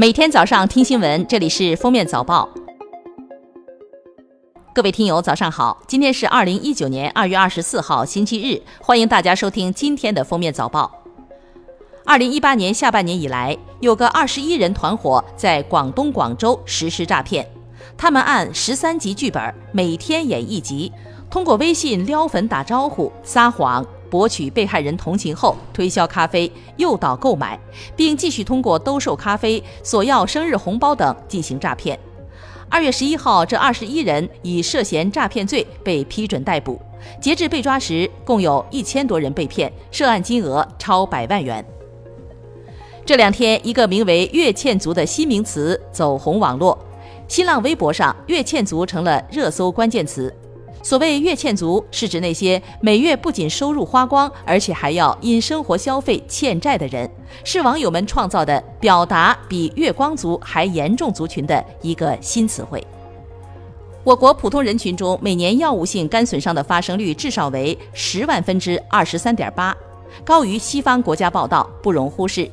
每天早上听新闻，这里是封面早报。各位听友，早上好！今天是二零一九年二月二十四号，星期日，欢迎大家收听今天的封面早报。二零一八年下半年以来，有个二十一人团伙在广东广州实施诈骗，他们按十三集剧本，每天演一集，通过微信撩粉打招呼、撒谎。博取被害人同情后，推销咖啡，诱导购买，并继续通过兜售咖啡、索要生日红包等进行诈骗。二月十一号，这二十一人以涉嫌诈骗罪被批准逮捕。截至被抓时，共有一千多人被骗，涉案金额超百万元。这两天，一个名为“月欠族”的新名词走红网络，新浪微博上“月欠族”成了热搜关键词。所谓“月欠族”，是指那些每月不仅收入花光，而且还要因生活消费欠债的人，是网友们创造的表达比“月光族”还严重族群的一个新词汇。我国普通人群中，每年药物性肝损伤的发生率至少为十万分之二十三点八，高于西方国家报道，不容忽视。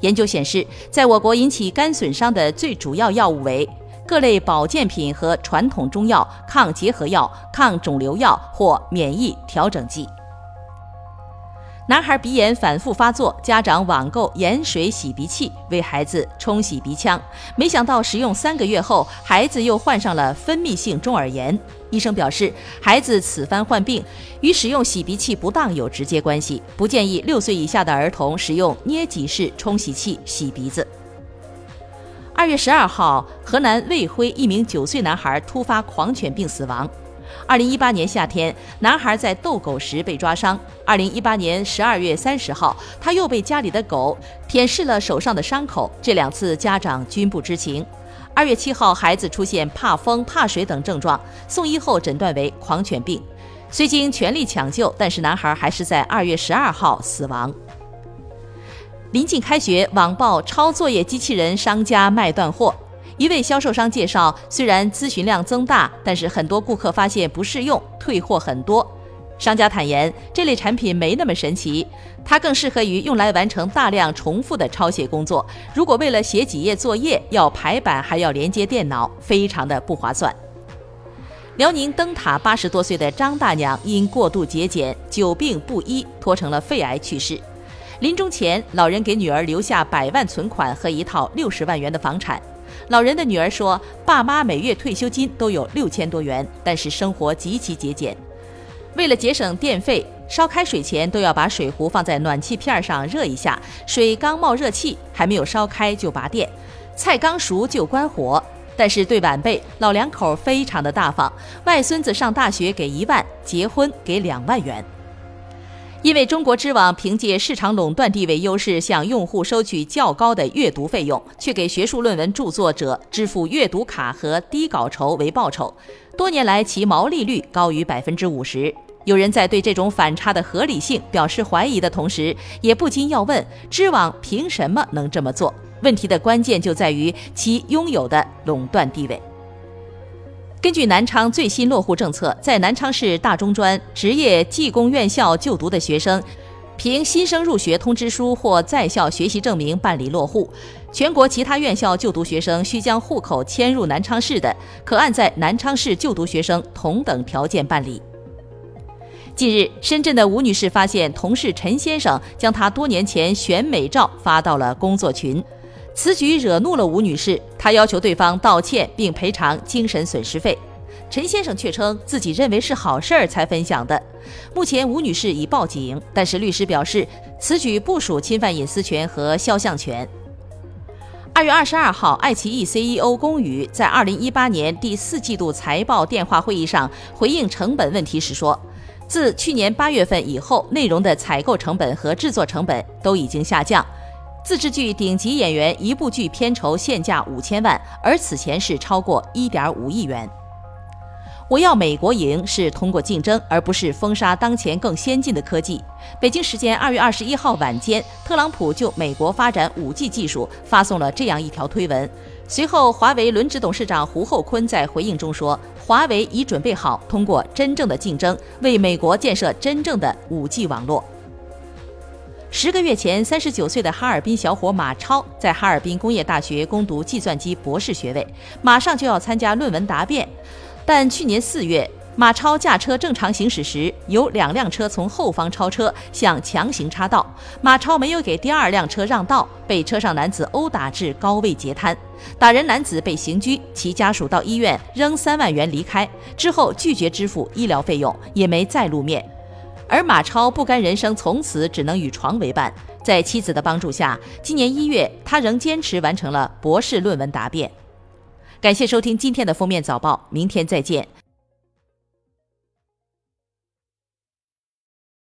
研究显示，在我国引起肝损伤的最主要药物为。各类保健品和传统中药、抗结核药、抗肿瘤药或免疫调整剂。男孩鼻炎反复发作，家长网购盐水洗鼻器为孩子冲洗鼻腔，没想到使用三个月后，孩子又患上了分泌性中耳炎。医生表示，孩子此番患病与使用洗鼻器不当有直接关系，不建议六岁以下的儿童使用捏挤式冲洗器洗鼻子。二月十二号，河南卫辉一名九岁男孩突发狂犬病死亡。二零一八年夏天，男孩在逗狗时被抓伤。二零一八年十二月三十号，他又被家里的狗舔舐了手上的伤口。这两次家长均不知情。二月七号，孩子出现怕风、怕水等症状，送医后诊断为狂犬病，虽经全力抢救，但是男孩还是在二月十二号死亡。临近开学，网曝抄作业机器人商家卖断货。一位销售商介绍，虽然咨询量增大，但是很多顾客发现不适用，退货很多。商家坦言，这类产品没那么神奇，它更适合于用来完成大量重复的抄写工作。如果为了写几页作业要排版还要连接电脑，非常的不划算。辽宁灯塔八十多岁的张大娘因过度节俭，久病不医，拖成了肺癌去世。临终前，老人给女儿留下百万存款和一套六十万元的房产。老人的女儿说：“爸妈每月退休金都有六千多元，但是生活极其节俭。为了节省电费，烧开水前都要把水壶放在暖气片上热一下，水刚冒热气，还没有烧开就拔电；菜刚熟就关火。但是对晚辈老两口非常的大方，外孙子上大学给一万，结婚给两万元。”因为中国知网凭借市场垄断地位优势，向用户收取较高的阅读费用，却给学术论文著作者支付阅读卡和低稿酬为报酬，多年来其毛利率高于百分之五十。有人在对这种反差的合理性表示怀疑的同时，也不禁要问：知网凭什么能这么做？问题的关键就在于其拥有的垄断地位。根据南昌最新落户政策，在南昌市大中专职业技工院校就读的学生，凭新生入学通知书或在校学习证明办理落户；全国其他院校就读学生需将户口迁入南昌市的，可按在南昌市就读学生同等条件办理。近日，深圳的吴女士发现同事陈先生将她多年前选美照发到了工作群。此举惹怒了吴女士，她要求对方道歉并赔偿精神损失费。陈先生却称自己认为是好事儿才分享的。目前吴女士已报警，但是律师表示此举不属侵犯隐私权和肖像权。二月二十二号，爱奇艺 CEO 龚宇在二零一八年第四季度财报电话会议上回应成本问题时说，自去年八月份以后，内容的采购成本和制作成本都已经下降。自制剧顶级演员一部剧片酬现价五千万，而此前是超过一点五亿元。我要美国赢是通过竞争，而不是封杀当前更先进的科技。北京时间二月二十一号晚间，特朗普就美国发展五 G 技术发送了这样一条推文。随后，华为轮值董事长胡厚昆在回应中说：“华为已准备好通过真正的竞争，为美国建设真正的五 G 网络。”十个月前，三十九岁的哈尔滨小伙马超在哈尔滨工业大学攻读计算机博士学位，马上就要参加论文答辩。但去年四月，马超驾车正常行驶时，有两辆车从后方超车，想强行插道，马超没有给第二辆车让道，被车上男子殴打至高位截瘫。打人男子被刑拘，其家属到医院扔三万元离开之后，拒绝支付医疗费用，也没再露面。而马超不甘人生从此只能与床为伴，在妻子的帮助下，今年一月，他仍坚持完成了博士论文答辩。感谢收听今天的封面早报，明天再见。